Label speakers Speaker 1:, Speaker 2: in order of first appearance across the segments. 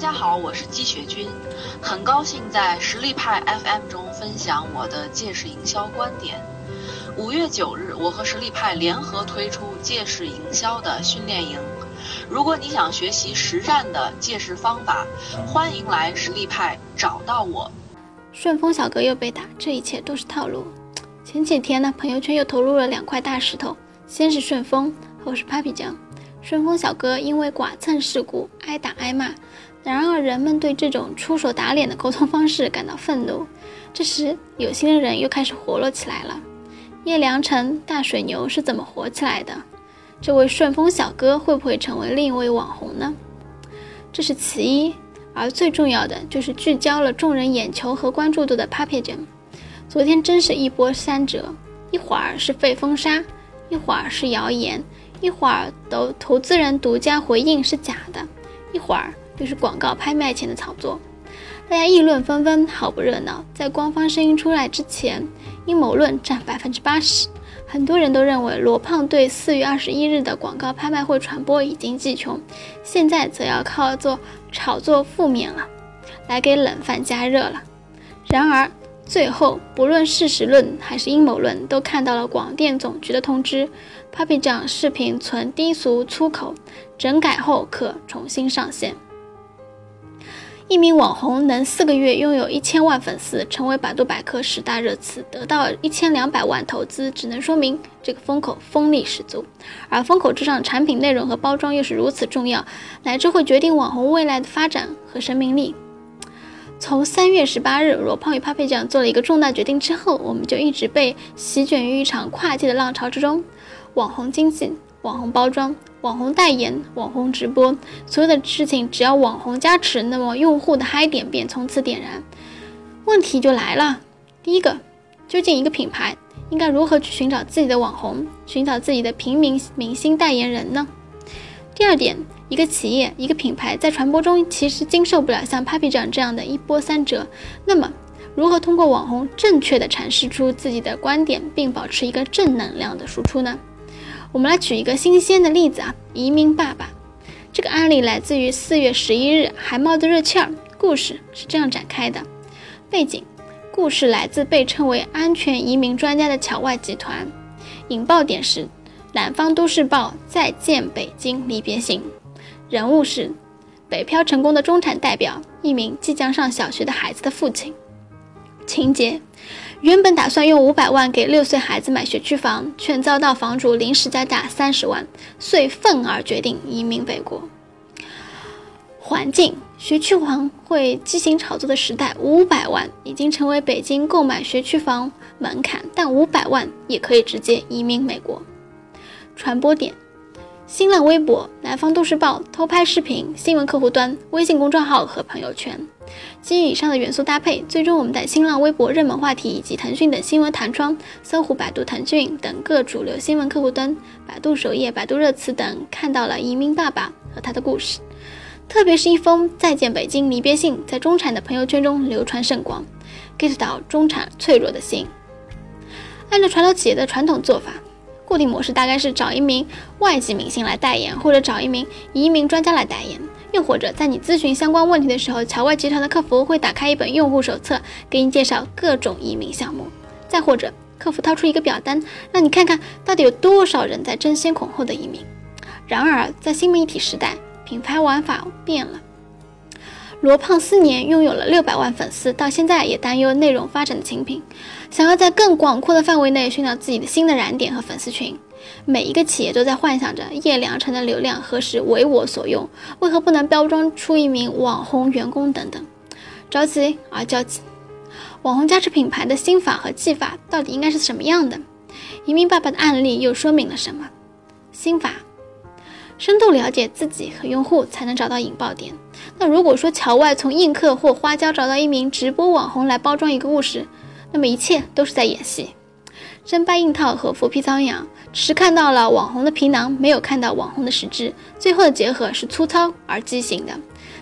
Speaker 1: 大家好，我是姬雪君，很高兴在实力派 FM 中分享我的借势营销观点。五月九日，我和实力派联合推出借势营销的训练营。如果你想学习实战的借势方法，欢迎来实力派找到我。
Speaker 2: 顺丰小哥又被打，这一切都是套路。前几天呢，朋友圈又投入了两块大石头，先是顺丰，后是 Papi 酱。顺丰小哥因为剐蹭事故挨打挨骂，然而人们对这种出手打脸的沟通方式感到愤怒。这时，有心的人又开始活络起来了。叶良辰大水牛是怎么火起来的？这位顺丰小哥会不会成为另一位网红呢？这是其一，而最重要的就是聚焦了众人眼球和关注度的 Papi 酱。昨天真是一波三折，一会儿是被封杀，一会儿是谣言，一会儿都投资人独家回应是假的，一会儿就是广告拍卖前的炒作，大家议论纷纷，好不热闹。在官方声音出来之前，阴谋论占百分之八十。很多人都认为罗胖对四月二十一日的广告拍卖会传播已经计穷，现在则要靠做炒作负面了，来给冷饭加热了。然而最后，不论事实论还是阴谋论，都看到了广电总局的通知：Papi 酱视频存低俗粗口，整改后可重新上线。一名网红能四个月拥有一千万粉丝，成为百度百科十大热词，得到一千两百万投资，只能说明这个风口风力十足。而风口之上，产品内容和包装又是如此重要，乃至会决定网红未来的发展和生命力。从三月十八日，罗胖与帕佩酱做了一个重大决定之后，我们就一直被席卷于一场跨界的浪潮之中，网红经济。网红包装、网红代言、网红直播，所有的事情只要网红加持，那么用户的嗨点便从此点燃。问题就来了，第一个，究竟一个品牌应该如何去寻找自己的网红，寻找自己的平民明星代言人呢？第二点，一个企业、一个品牌在传播中其实经受不了像 Papi 酱这样的一波三折，那么如何通过网红正确的阐释出自己的观点，并保持一个正能量的输出呢？我们来举一个新鲜的例子啊，移民爸爸。这个案例来自于四月十一日，还冒着热气儿。故事是这样展开的：背景，故事来自被称为安全移民专家的侨外集团。引爆点是南方都市报再见北京离别行。人物是北漂成功的中产代表，一名即将上小学的孩子的父亲。情节。原本打算用五百万给六岁孩子买学区房，却遭到房主临时加价三十万，遂愤而决定移民北国。环境学区房会畸形炒作的时代，五百万已经成为北京购买学区房门槛，但五百万也可以直接移民美国。传播点。新浪微博、南方都市报偷拍视频、新闻客户端、微信公众号和朋友圈，基于以上的元素搭配，最终我们在新浪微博热门话题以及腾讯等新闻弹窗、搜狐、百度、腾讯等各主流新闻客户端、百度首页、百度热词等看到了移民爸爸和他的故事。特别是一封再见北京离别信，在中产的朋友圈中流传甚广，get 到中产脆弱的心。按照传统企业的传统做法。固定模式大概是找一名外籍明星来代言，或者找一名移民专家来代言，又或者在你咨询相关问题的时候，侨外集团的客服会打开一本用户手册，给你介绍各种移民项目；再或者客服掏出一个表单，让你看看到底有多少人在争先恐后的移民。然而，在新媒体时代，品牌玩法变了。罗胖四年拥有了六百万粉丝，到现在也担忧内容发展的清贫，想要在更广阔的范围内寻找自己的新的燃点和粉丝群。每一个企业都在幻想着叶良辰的流量何时为我所用，为何不能包装出一名网红员工等等，着急而焦急。网红加持品牌的心法和技法到底应该是什么样的？移民爸爸的案例又说明了什么？心法。深度了解自己和用户，才能找到引爆点。那如果说桥外从映客或花椒找到一名直播网红来包装一个故事，那么一切都是在演戏，真掰硬套和浮皮苍蝇，只是看到了网红的皮囊，没有看到网红的实质。最后的结合是粗糙而畸形的。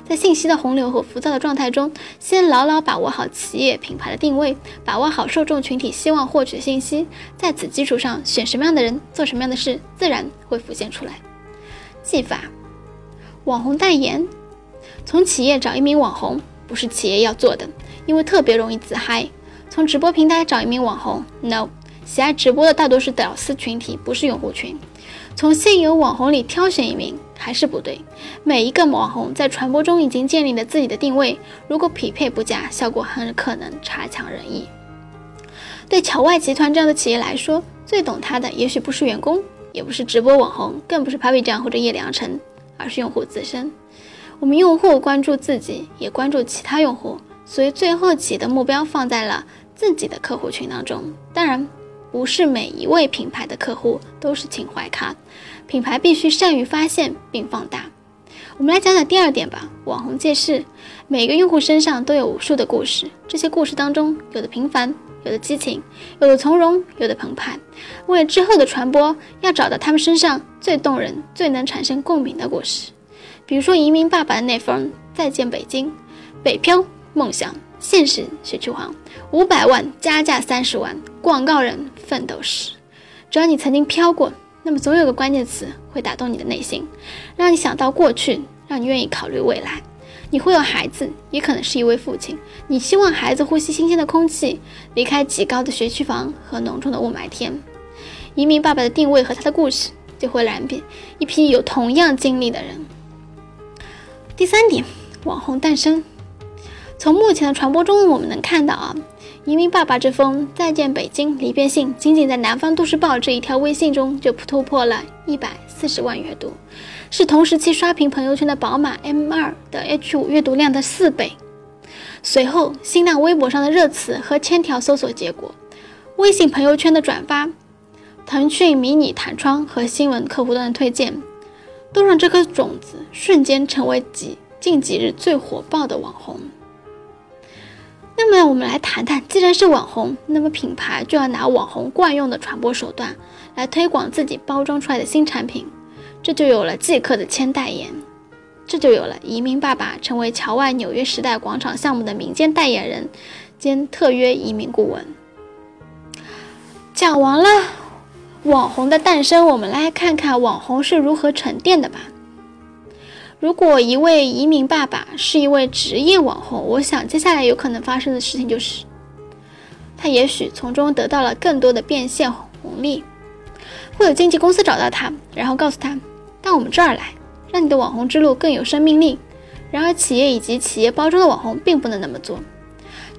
Speaker 2: 在信息的洪流和浮躁的状态中，先牢牢把握好企业品牌的定位，把握好受众群体希望获取的信息，在此基础上选什么样的人做什么样的事，自然会浮现出来。技法，网红代言，从企业找一名网红不是企业要做的，因为特别容易自嗨。从直播平台找一名网红，no，喜爱直播的大多是屌丝群体，不是用户群。从现有网红里挑选一名还是不对。每一个网红在传播中已经建立了自己的定位，如果匹配不佳，效果很可能差强人意。对乔外集团这样的企业来说，最懂他的也许不是员工，也不是直播网红，更不是 Papi 酱或者叶良辰，而是用户自身。我们用户关注自己，也关注其他用户，所以最后企业的目标放在了自己的客户群当中。当然。不是每一位品牌的客户都是情怀咖，品牌必须善于发现并放大。我们来讲讲第二点吧，网红借势。每个用户身上都有无数的故事，这些故事当中，有的平凡，有的激情，有的从容，有的澎湃。为了之后的传播，要找到他们身上最动人、最能产生共鸣的故事。比如说移民爸爸的那封《再见北京》，北漂梦想。现实学区房，五百万加价三十万，广告人奋斗史。只要你曾经飘过，那么总有个关键词会打动你的内心，让你想到过去，让你愿意考虑未来。你会有孩子，也可能是一位父亲。你希望孩子呼吸新鲜的空气，离开极高的学区房和浓重的雾霾天。移民爸爸的定位和他的故事，就会燃遍一批有同样经历的人。第三点，网红诞生。从目前的传播中，我们能看到啊，移民爸爸这封再见北京离别信，仅仅在南方都市报这一条微信中就突破了一百四十万阅读，是同时期刷屏朋友圈的宝马 M2 的 H5 阅读量的四倍。随后，新浪微博上的热词和千条搜索结果，微信朋友圈的转发，腾讯迷你弹窗和新闻客户端的推荐，都让这颗种子瞬间成为几近几日最火爆的网红。那么我们来谈谈，既然是网红，那么品牌就要拿网红惯用的传播手段来推广自己包装出来的新产品，这就有了即刻的签代言，这就有了移民爸爸成为桥外纽约时代广场项目的民间代言人兼特约移民顾问。讲完了网红的诞生，我们来看看网红是如何沉淀的吧。如果一位移民爸爸是一位职业网红，我想接下来有可能发生的事情就是，他也许从中得到了更多的变现红利。会有经纪公司找到他，然后告诉他到我们这儿来，让你的网红之路更有生命力。然而，企业以及企业包装的网红并不能那么做。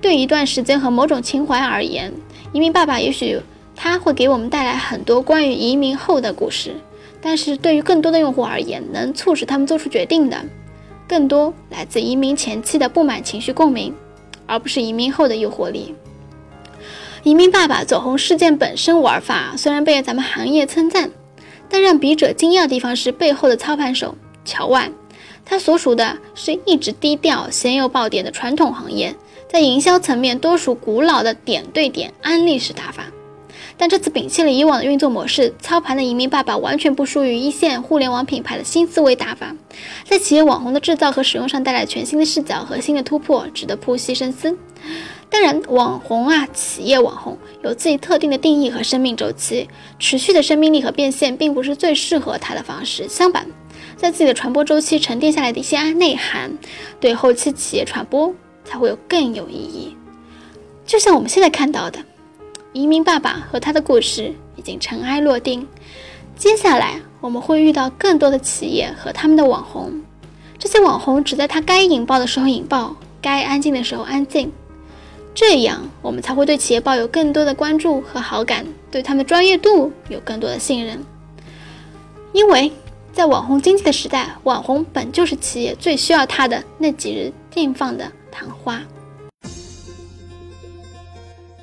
Speaker 2: 对一段时间和某种情怀而言，移民爸爸也许他会给我们带来很多关于移民后的故事。但是对于更多的用户而言，能促使他们做出决定的，更多来自移民前期的不满情绪共鸣，而不是移民后的诱惑力。移民爸爸走红事件本身玩法虽然被咱们行业称赞，但让笔者惊讶的地方是背后的操盘手乔万，他所属的是一直低调、鲜有爆点的传统行业，在营销层面多属古老的点对点安利式打法。但这次摒弃了以往的运作模式，操盘的移民爸爸完全不输于一线互联网品牌的新思维打法，在企业网红的制造和使用上带来全新的视角和新的突破，值得剖析深思。当然，网红啊，企业网红有自己特定的定义和生命周期，持续的生命力和变现并不是最适合他的方式。相反，在自己的传播周期沉淀下来的一些内涵，对后期企业传播才会有更有意义。就像我们现在看到的。移民爸爸和他的故事已经尘埃落定，接下来我们会遇到更多的企业和他们的网红，这些网红只在他该引爆的时候引爆，该安静的时候安静，这样我们才会对企业抱有更多的关注和好感，对他们专业度有更多的信任。因为在网红经济的时代，网红本就是企业最需要他的那几日绽放的昙花。